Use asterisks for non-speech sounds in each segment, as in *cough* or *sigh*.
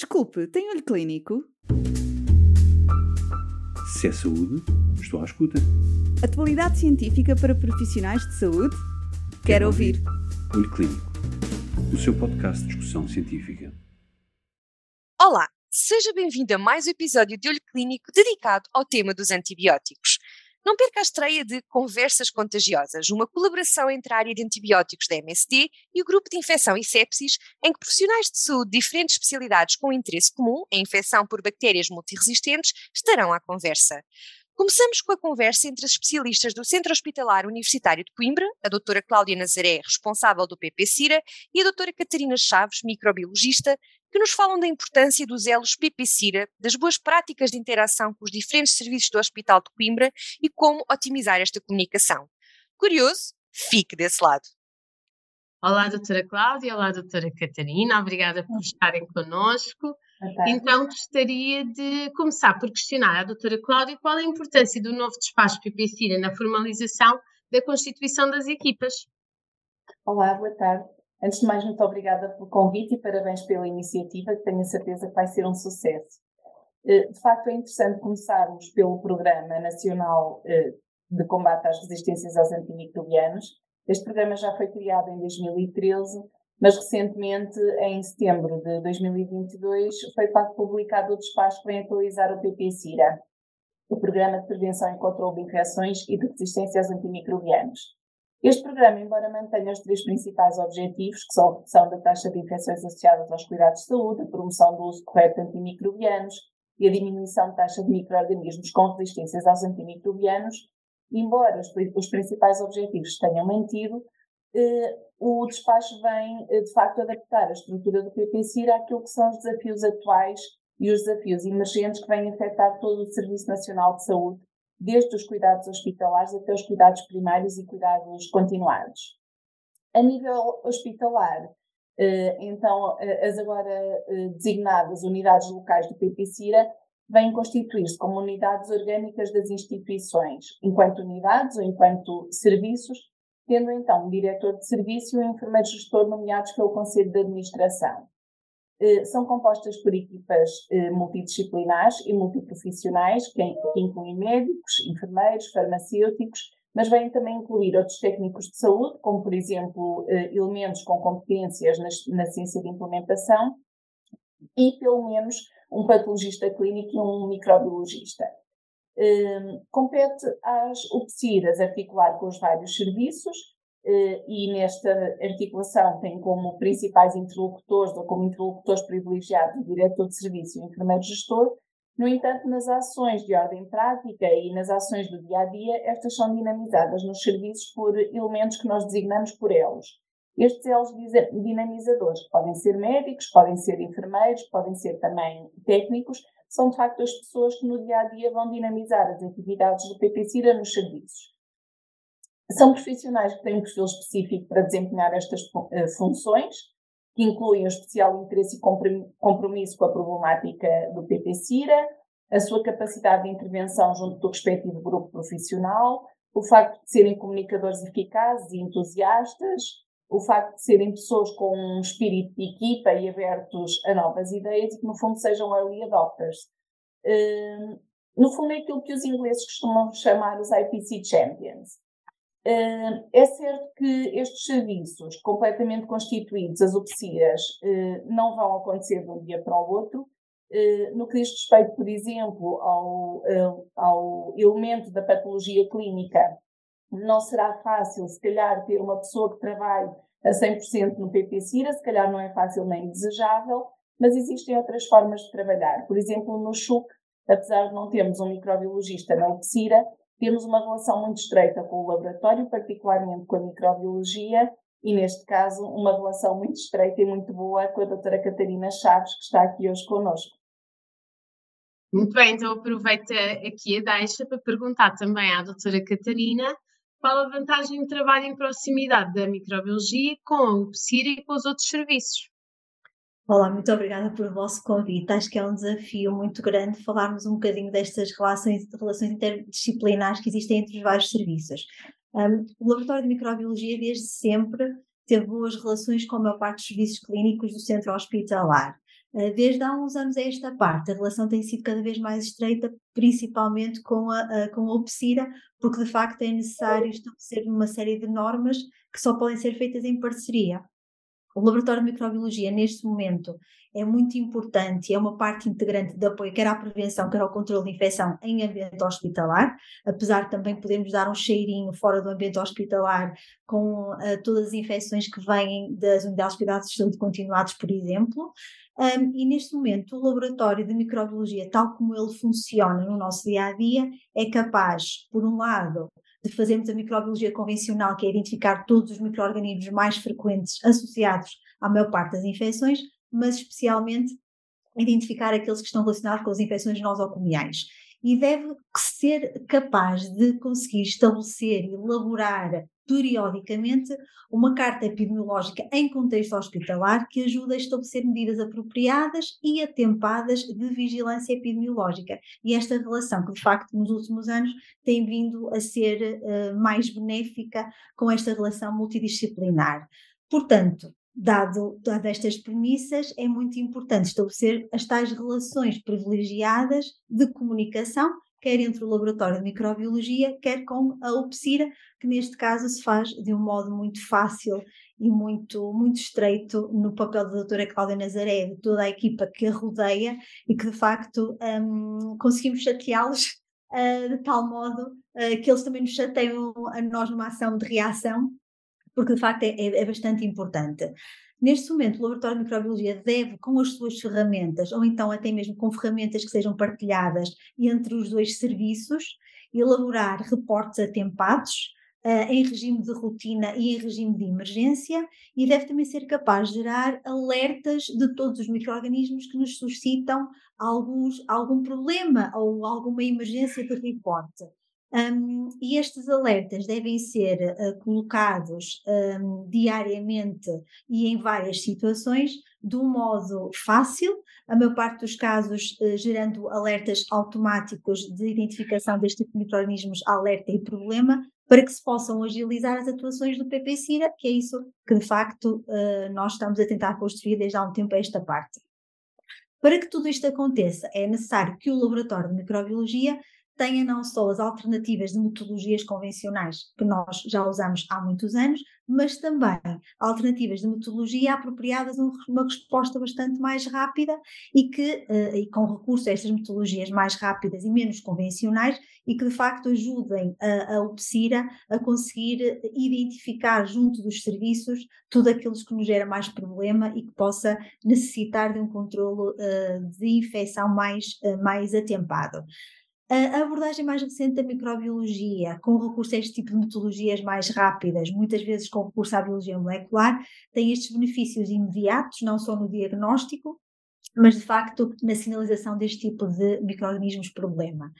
Desculpe, tem olho clínico? Se é saúde, estou à escuta. Atualidade científica para profissionais de saúde? Quero, Quero ouvir. ouvir. Olho Clínico, o seu podcast de discussão científica. Olá, seja bem-vindo a mais um episódio de Olho Clínico dedicado ao tema dos antibióticos. Não perca a estreia de Conversas Contagiosas, uma colaboração entre a área de antibióticos da MSD e o grupo de infecção e sepsis, em que profissionais de saúde de diferentes especialidades com interesse comum em infecção por bactérias multiresistentes estarão à conversa. Começamos com a conversa entre as especialistas do Centro Hospitalar Universitário de Coimbra, a doutora Cláudia Nazaré, responsável do PP-Cira, e a doutora Catarina Chaves, microbiologista, que nos falam da importância dos elos PP-Cira, das boas práticas de interação com os diferentes serviços do Hospital de Coimbra e como otimizar esta comunicação. Curioso? Fique desse lado. Olá, doutora Cláudia, olá, doutora Catarina, obrigada por estarem connosco. Então, gostaria de começar por questionar a doutora Cláudia qual é a importância do novo despacho PP-Cira na formalização da constituição das equipas. Olá, boa tarde. Antes de mais, muito obrigada pelo convite e parabéns pela iniciativa, que tenho a certeza que vai ser um sucesso. Eh, de facto, é interessante começarmos pelo Programa Nacional eh, de Combate às Resistências aos Antimicrobianos. Este programa já foi criado em 2013, mas recentemente, em setembro de 2022, foi publicado o despacho que vem atualizar o PP-CIRA, o Programa de Prevenção e Controlo de Infecções e de Resistência aos Antimicrobianos. Este programa, embora mantenha os três principais objetivos, que são a redução da taxa de infecções associadas aos cuidados de saúde, a promoção do uso correto de antimicrobianos e a diminuição da taxa de micro-organismos com resistências aos antimicrobianos, embora os, os principais objetivos tenham mantido, eh, o despacho vem, eh, de facto, adaptar a estrutura do PPCIR àquilo que são os desafios atuais e os desafios emergentes que vêm afetar todo o Serviço Nacional de Saúde desde os cuidados hospitalares até os cuidados primários e cuidados continuados. A nível hospitalar, eh, então, eh, as agora eh, designadas unidades locais do PPCIRA vêm constituir-se como unidades orgânicas das instituições, enquanto unidades ou enquanto serviços, tendo então um diretor de serviço e um enfermeiro gestor nomeados pelo Conselho de Administração. Eh, são compostas por equipas eh, multidisciplinares e multiprofissionais, que, incluem médicos, enfermeiros, farmacêuticos, mas vêm também incluir outros técnicos de saúde, como, por exemplo, eh, elementos com competências na, ciência de implementação e, pelo menos, um patologista clínico e um microbiologista. compete às UPCIRAs articular com os vários serviços, e nesta articulação tem como principais interlocutores ou como interlocutores privilegiados o diretor de serviço e o enfermeiro gestor. No entanto, nas ações de ordem prática e nas ações do dia a dia, estas são dinamizadas nos serviços por elementos que nós designamos por elos. Estes elos dinamizadores, podem ser médicos, podem ser enfermeiros, podem ser também técnicos, são de facto as pessoas que no dia a dia vão dinamizar as atividades do PPCIRA nos serviços. São profissionais que têm um perfil específico para desempenhar estas uh, funções, que incluem o especial interesse e compromisso com a problemática do PP-CIRA, a sua capacidade de intervenção junto do respectivo grupo profissional, o facto de serem comunicadores eficazes e entusiastas, o facto de serem pessoas com um espírito de equipa e abertos a novas ideias e que, no fundo, sejam early adopters. Uh, no fundo, é aquilo que os ingleses costumam chamar os IPC Champions. É certo que estes serviços completamente constituídos, as UPCIAs, eh, não vão acontecer de um dia para o outro. Eh, no que diz respeito, por exemplo, ao, ao elemento da patologia clínica, não será fácil, se calhar, ter uma pessoa que trabalhe a 100% no PP-CIRA, se calhar não é fácil nem desejável, mas existem outras formas de trabalhar. Por exemplo, no CHUC, apesar de não termos um microbiologista na UPCIRA, temos uma relação muito estreita com o laboratório, particularmente com a microbiologia, e neste caso uma relação muito estreita e muito boa com a doutora Catarina Chaves, que está aqui hoje connosco. Muito bem, então aproveito aqui a deixa para perguntar também à doutora Catarina qual a vantagem de trabalho em proximidade da microbiologia com a UPCIR e com os outros serviços. Olá, muito obrigada pelo vosso convite. Acho que é um desafio muito grande falarmos um bocadinho destas relações, relações interdisciplinares que existem entre os vários serviços. Um, o Laboratório de Microbiologia, desde sempre, teve boas relações com a maior parte dos serviços clínicos do centro hospitalar. Eh, desde há uns anos a esta parte, a relação tem sido cada vez mais estreita, principalmente com a, a com a porque de facto é necessário estabelecer uma série de normas que só podem ser feitas em parceria. O laboratório de microbiologia, neste momento, é muito importante e é uma parte integrante de apoio, quer à prevenção, quer ao controle de infecção em ambiente hospitalar, apesar de também podermos dar um cheirinho fora do ambiente hospitalar com uh, todas as infecções que vêm das unidades de cuidados de saúde continuados, por exemplo. Um, e neste momento, o laboratório de microbiologia, tal como ele funciona no nosso dia a dia, é capaz, por um lado, de fazermos a microbiologia convencional, que é identificar todos os micro-organismos mais frequentes associados à maior parte das infecções, mas especialmente identificar aqueles que estão relacionados com as infecções nosocomiais. E deve ser capaz de conseguir estabelecer e elaborar periodicamente uma carta epidemiológica em contexto hospitalar que ajuda a estabelecer medidas apropriadas e atempadas de vigilância epidemiológica. E esta relação, que de facto nos últimos anos tem vindo a ser uh, mais benéfica com esta relação multidisciplinar. Portanto, dado, dado estas premissas, é muito importante estabelecer as tais relações privilegiadas de comunicação quer entre o laboratório de microbiologia, quer com a UPSIRA, que neste caso se faz de um modo muito fácil e muito, muito estreito no papel da doutora Cláudia Nazaré, de toda a equipa que a rodeia e que de facto um, conseguimos chateá-los uh, de tal modo uh, que eles também nos chateiam a nós numa ação de reação, porque de facto é, é, é bastante importante. Neste momento, o Laboratório de Microbiologia deve, com as suas ferramentas, ou então até mesmo com ferramentas que sejam partilhadas entre os dois serviços, elaborar reportes atempados uh, em regime de rotina e em regime de emergência, e deve também ser capaz de gerar alertas de todos os micro-organismos que nos suscitam alguns, algum problema ou alguma emergência de reporte. Um, e estes alertas devem ser uh, colocados um, diariamente e em várias situações, de um modo fácil, a maior parte dos casos uh, gerando alertas automáticos de identificação deste tipo de micro-organismos, alerta e problema, para que se possam agilizar as atuações do PPCIRA, que é isso que de facto uh, nós estamos a tentar construir desde há um tempo a esta parte. Para que tudo isto aconteça, é necessário que o Laboratório de Microbiologia tenha não só as alternativas de metodologias convencionais que nós já usamos há muitos anos, mas também alternativas de metodologia apropriadas a uma resposta bastante mais rápida e que uh, e com recurso a estas metodologias mais rápidas e menos convencionais e que de facto ajudem a, a a conseguir identificar junto dos serviços tudo aquilo que nos gera mais problema e que possa necessitar de um controlo uh, de infecção mais, uh, mais atempado. A abordagem mais recente da microbiologia, com recurso a este tipo de metodologias mais rápidas, muitas vezes com recurso à biologia molecular, tem estes benefícios imediatos, não só no diagnóstico, mas de facto na sinalização deste tipo de micro-organismos problema.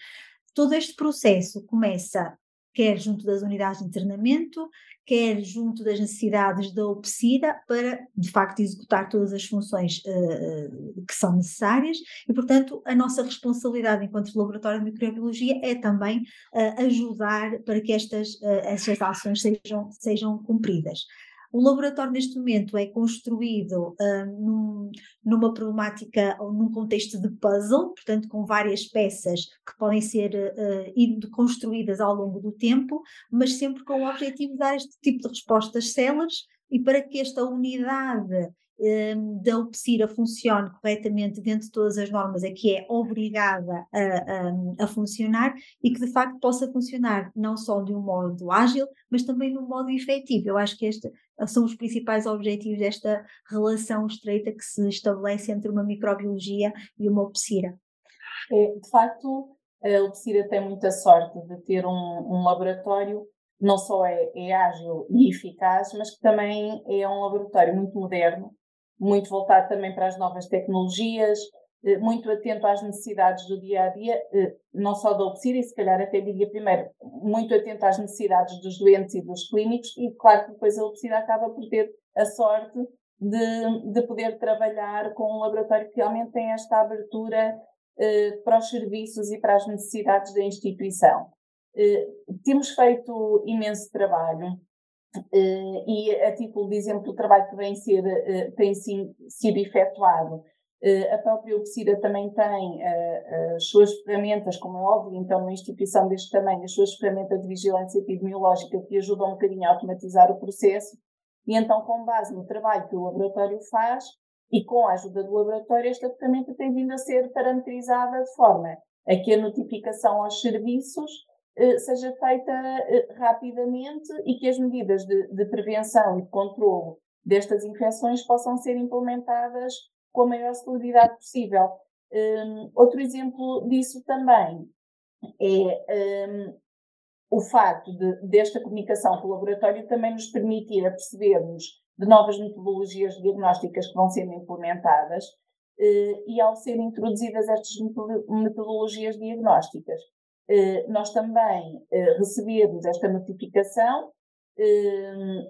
Todo este processo começa quer junto das unidades de internamento, quer junto das necessidades da OPSIDA, para de facto executar todas as funções uh, que são necessárias e, portanto, a nossa responsabilidade enquanto laboratório de microbiologia é também uh, ajudar para que estas, uh, estas ações sejam, sejam cumpridas. O laboratório, neste momento, é construído uh, num, numa problemática ou num contexto de puzzle, portanto, com várias peças que podem ser uh, construídas ao longo do tempo, mas sempre com o objetivo de dar este tipo de respostas céleres e para que esta unidade um, da UPSIRA funcione corretamente dentro de todas as normas a que é obrigada a, a, a, funcionar e que de facto possa funcionar não só de um modo ágil, mas também de um modo efetivo. Eu acho que este são os principais objetivos desta relação estreita que se estabelece entre uma microbiologia e uma UPSIRA. É, de facto, a UPSIRA tem muita sorte de ter um, um laboratório não só é, é, ágil e eficaz, mas que também é um laboratório muito moderno muito voltado também para as novas tecnologias, eh, muito atento às necessidades do dia a dia, eh, não só da OPSIR, e se calhar até diria primeiro, muito atento às necessidades dos doentes e dos clínicos, e claro que depois a OPSIR acaba por ter a sorte de, de poder trabalhar com um laboratório que realmente tem esta abertura eh, para os serviços e para as necessidades da instituição. Eh, temos feito imenso trabalho Uh, e a título de exemplo, o trabalho que vem ser, uh, tem sim, sido efetuado a própria UPSIRA também tem as suas ferramentas, como é óbvio, então, numa instituição deste tamanho, as suas ferramentas de vigilância epidemiológica que ajudam um bocadinho a automatizar o processo. E então, com base no trabalho que o laboratório faz e com a ajuda do laboratório, esta ferramenta tem vindo a ser parametrizada de forma a que a notificação aos serviços eh, seja feita eh, rapidamente e que as medidas de, de prevenção e de controlo destas infecções possam ser implementadas com a maior celeridade possível. Um, outro exemplo disso também é um, o facto de, desta comunicação com o laboratório também nos permitir apercebermos de novas metodologias diagnósticas que vão sendo implementadas uh, e ao serem introduzidas estas metodologias diagnósticas, nós também uh, recebemos esta notificação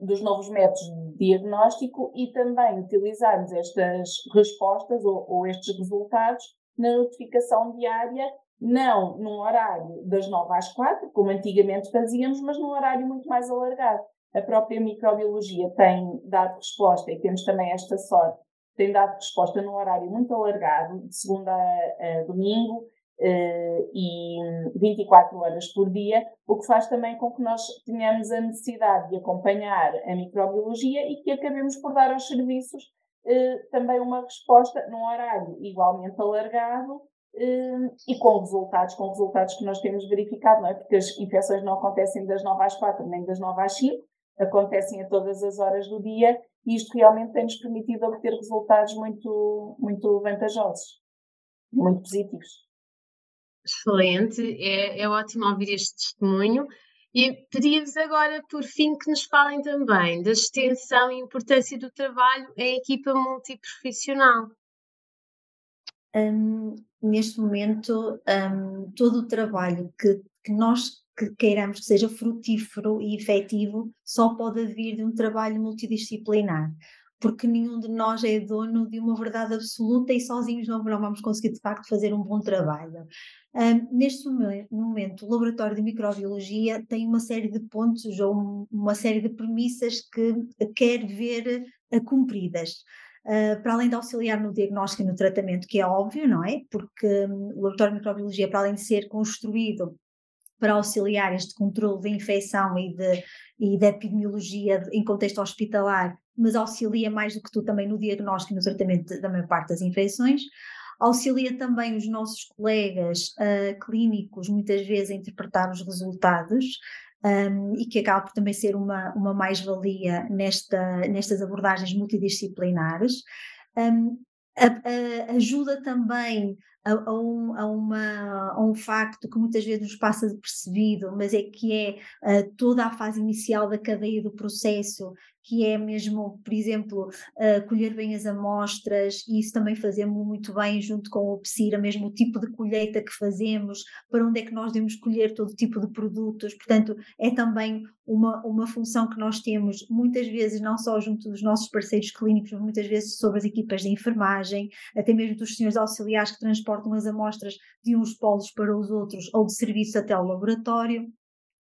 dos novos métodos de diagnóstico e também utilizarmos estas respostas ou, ou estes resultados na notificação diária não num horário das 9 às 4, como antigamente fazíamos, mas num horário muito mais alargado. A própria microbiologia tem dado resposta, e temos também esta sorte, tem dado resposta num horário muito alargado, de segunda a, a domingo, e 24 horas por dia, o que faz também com que nós tenhamos a necessidade de acompanhar a microbiologia e que acabemos por dar aos serviços uh, também uma resposta num horário igualmente alargado Hum, e com resultados, com resultados que nós temos verificado, não é? Porque as infecções não acontecem das 9 às 4 nem das 9 às 5, acontecem a todas as horas do dia e isto realmente tem-nos permitido obter resultados muito, muito vantajosos, muito positivos. Excelente, é, é ótimo ouvir este testemunho. E pedia-vos agora, por fim, que nos falem também da extensão e importância do trabalho em equipa multiprofissional. Um, neste momento, um, todo o trabalho que, que nós que queiramos que seja frutífero e efetivo só pode vir de um trabalho multidisciplinar, porque nenhum de nós é dono de uma verdade absoluta e sozinhos não, não vamos conseguir de facto fazer um bom trabalho. Um, neste momento, o Laboratório de Microbiologia tem uma série de pontos ou uma série de premissas que quer ver uh, cumpridas. Uh, para além de auxiliar no diagnóstico e no tratamento, que é óbvio, não é? Porque um, o laboratório de microbiologia, para além de ser construído para auxiliar este controle de infecção e de, e de epidemiologia em contexto hospitalar, mas auxilia mais do que tu também no diagnóstico e no tratamento da maior parte das infecções. Auxilia também os nossos colegas uh, clínicos, muitas vezes, a interpretar os resultados um, e que acaba por também ser uma, uma mais-valia nesta, nestas abordagens multidisciplinares. Um, a, a, ajuda também a, a, um, a, uma, a um facto que muitas vezes nos passa percebido, mas é que é uh, toda a fase inicial da cadeia do processo que é mesmo, por exemplo, uh, colher bem as amostras, e isso também fazemos muito bem junto com o PSIRA, mesmo o tipo de colheita que fazemos, para onde é que nós devemos colher todo tipo de produtos, portanto, é também uma, uma função que nós temos muitas vezes, não só junto dos nossos parceiros clínicos, mas muitas vezes sobre as equipas de enfermagem, até mesmo dos senhores auxiliares que transportam as amostras de uns polos para os outros, ou de serviço até ao laboratório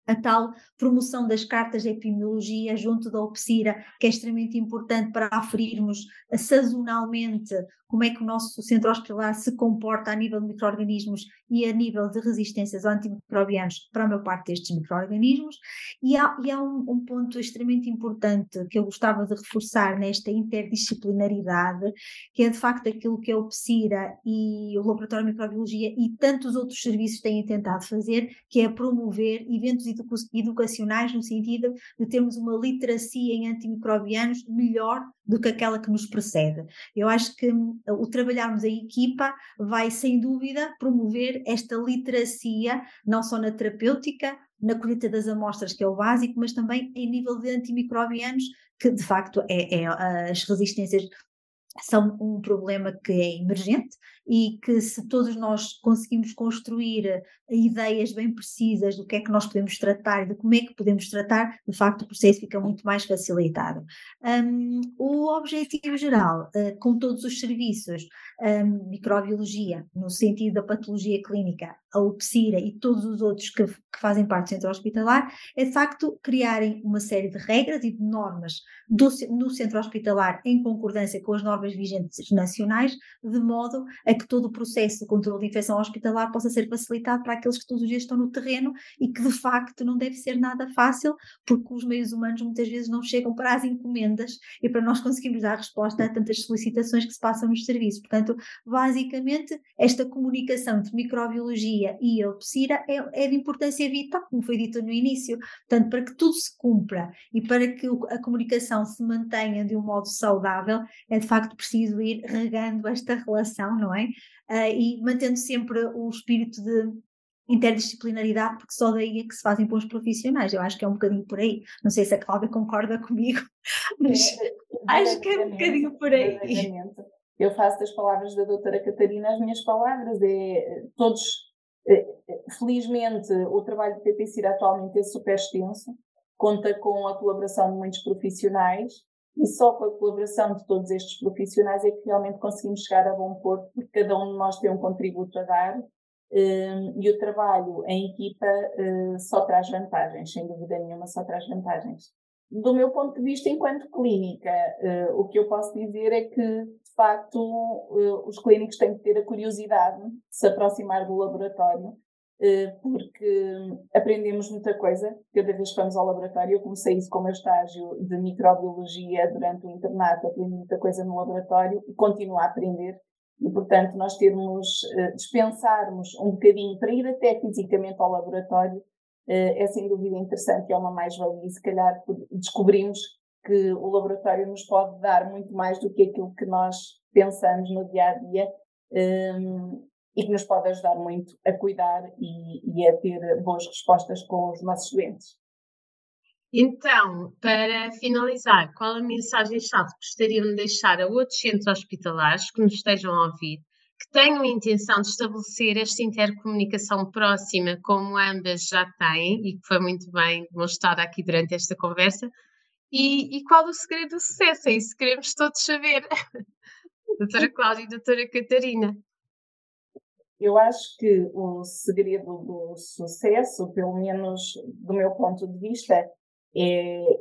a tal promoção das cartas de epidemiologia junto da OPSIRA, que é extremamente importante para aferirmos sazonalmente como é que o nosso centro hospitalar se comporta a nível de micro-organismos e a nível de resistências antimicrobianos para a maior parte destes micro-organismos. E há, e há um, um, ponto extremamente importante que eu gostava de reforçar nesta interdisciplinaridade, que é de facto aquilo que a OPSIRA e o Laboratório de Microbiologia e tantos outros serviços têm tentado fazer, que é promover eventos educacionais no sentido de termos uma literacia em antimicrobianos melhor do que aquela que nos precede. Eu acho que o trabalharmos em equipa vai, sem dúvida, promover esta literacia, não só na terapêutica, na colheita das amostras, que é o básico, mas também em nível de antimicrobianos, que de facto é, é as resistências são um problema que é emergente e que se todos nós conseguimos construir eh, ideias bem precisas do que é que nós podemos tratar e de como é que podemos tratar, de facto o processo fica muito mais facilitado. Um, o objetivo geral, uh, com todos os serviços, um, microbiologia, no sentido da patologia clínica, a UPSIRA e todos os outros que, que fazem parte do centro hospitalar, é de facto criarem uma série de regras e de normas do, no centro hospitalar em concordância com as normas vigentes nacionais, de modo a que todo o processo de controle de infecção hospitalar possa ser facilitado para aqueles que todos os dias estão no terreno e que de facto não deve ser nada fácil, porque os meios humanos muitas vezes não chegam para as encomendas e para nós conseguirmos dar resposta a tantas solicitações que se passam nos serviços. Portanto, basicamente, esta comunicação entre microbiologia e a é, é de importância vital, como foi dito no início. Portanto, para que tudo se cumpra e para que a comunicação se mantenha de um modo saudável, é de facto preciso ir regando esta relação, não é? Uh, e mantendo sempre o espírito de interdisciplinaridade, porque só daí é que se fazem bons profissionais. Eu acho que é um bocadinho por aí. Não sei se a Cláudia concorda *laughs* comigo, mas é, acho que é um bocadinho por aí. Eu faço das palavras da doutora Catarina as minhas palavras. É, todos, é, felizmente, o trabalho do PPCIR atualmente é super extenso, conta com a colaboração de muitos profissionais e só com a colaboração de todos estes profissionais é que realmente conseguimos chegar a bom porto, porque cada um de nós tem um contributo a dar um, e o trabalho em equipa uh, só traz vantagens, sem dúvida nenhuma, só traz vantagens. Do meu ponto de vista, enquanto clínica, uh, o que eu posso dizer é que, de facto, os clínicos têm que ter a curiosidade de se aproximar do laboratório, porque aprendemos muita coisa cada vez que vamos ao laboratório. Eu comecei isso com o meu estágio de microbiologia durante o internato, aprendi muita coisa no laboratório e continuo a aprender e, portanto, nós termos, uh, dispensarmos um bocadinho para ir até fisicamente ao laboratório, uh, é sem dúvida interessante, é uma mais-valia. E se calhar descobrimos que o laboratório nos pode dar muito mais do que aquilo que nós pensamos no dia a dia ehm, e que nos pode ajudar muito a cuidar e, e a ter boas respostas com os nossos doentes. Então, para finalizar, qual a mensagem-chave que gostariam de deixar a outros centros hospitalares que nos estejam a ouvir, que tenham a intenção de estabelecer esta intercomunicação próxima, como ambas já têm, e que foi muito bem demonstrada aqui durante esta conversa, e, e qual o segredo do sucesso? É isso que queremos todos saber. *laughs* doutora Cláudia e doutora Catarina. Eu acho que o segredo do sucesso, pelo menos do meu ponto de vista, é,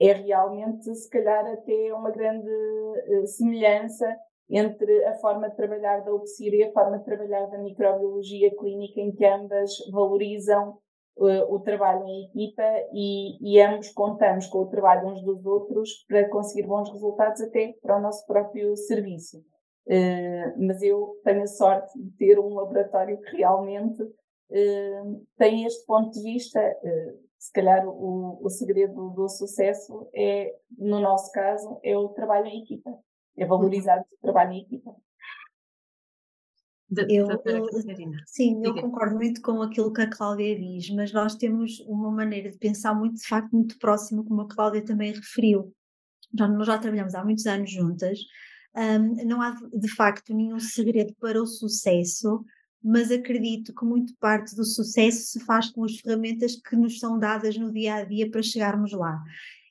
é realmente, se calhar, até uma grande uh, semelhança entre a forma de trabalhar da UPSIR e a forma de trabalhar da microbiologia clínica, em que ambas valorizam uh, o trabalho em equipa e, e, ambos contamos com o trabalho uns dos outros para conseguir bons resultados até para o nosso próprio serviço. Uh, mas eu tenho a sorte de ter um laboratório que realmente uh, tem este ponto de vista se calhar o, o segredo do sucesso é, no nosso caso, é o trabalho em equipa, é valorizar o trabalho em equipa. Eu, eu, sim, eu concordo muito com aquilo que a Cláudia diz, mas nós temos uma maneira de pensar muito, de facto, muito próxima, como a Cláudia também referiu. Já, nós já trabalhamos há muitos anos juntas, um, não há de facto nenhum segredo para o sucesso, mas acredito que muito parte do sucesso se faz com as ferramentas que nos são dadas no dia a dia para chegarmos lá.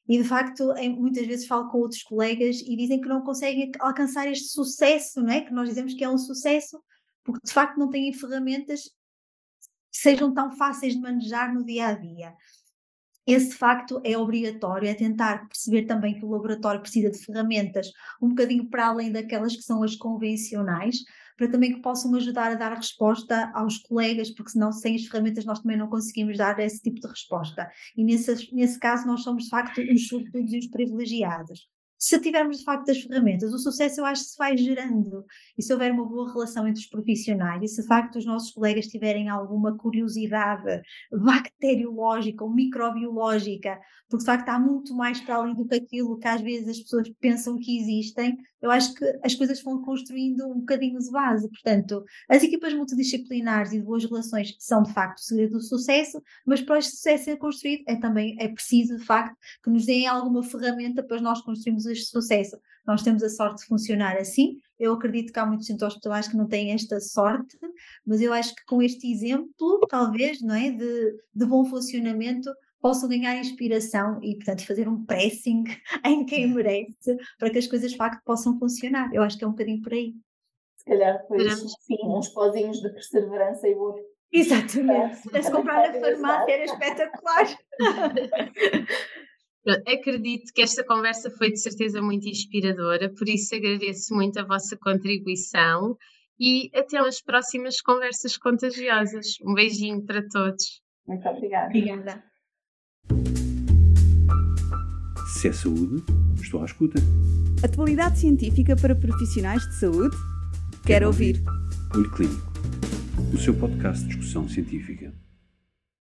E de facto, muitas vezes falo com outros colegas e dizem que não conseguem alcançar este sucesso, não é? Que nós dizemos que é um sucesso, porque de facto não têm ferramentas que sejam tão fáceis de manejar no dia a dia. Esse facto é obrigatório, é tentar perceber também que o laboratório precisa de ferramentas um bocadinho para além daquelas que são as convencionais, para também que possam ajudar a dar resposta aos colegas, porque senão sem as ferramentas nós também não conseguimos dar esse tipo de resposta. E nesse, nesse caso nós somos de facto os sortudos e os privilegiados se tivermos de facto as ferramentas, o sucesso eu acho que se vai gerando. E se houver uma boa relação entre os profissionais, e se de facto os nossos colegas tiverem alguma curiosidade bacteriológica ou microbiológica, porque de facto há muito mais para além do que aquilo que às vezes as pessoas pensam que existem, eu acho que as coisas vão construindo um bocadinho de base. Portanto, as equipas multidisciplinares e de boas relações são de facto o segredo do sucesso, mas para este sucesso ser construído é também é preciso de facto que nos deem alguma ferramenta para nós construirmos este sucesso. Nós temos a sorte de funcionar assim. Eu acredito que há muitos centros hospitalares que não têm esta sorte, mas eu acho que com este exemplo, talvez, não é, de, de bom funcionamento, possam ganhar inspiração e, portanto, fazer um pressing *laughs* em quem merece para que as coisas de facto possam funcionar. Eu acho que é um bocadinho por aí. Se calhar depois, sim, uns pozinhos de perseverança e vou Exatamente. Se comprar na farmácia era espetacular. *laughs* Acredito que esta conversa foi de certeza muito inspiradora, por isso agradeço muito a vossa contribuição e até às próximas conversas contagiosas. Um beijinho para todos. Muito obrigada. Obrigada. Se é saúde, estou à escuta. Atualidade científica para profissionais de saúde? Quero, ouvir. Olho Clínico, o seu podcast de discussão científica.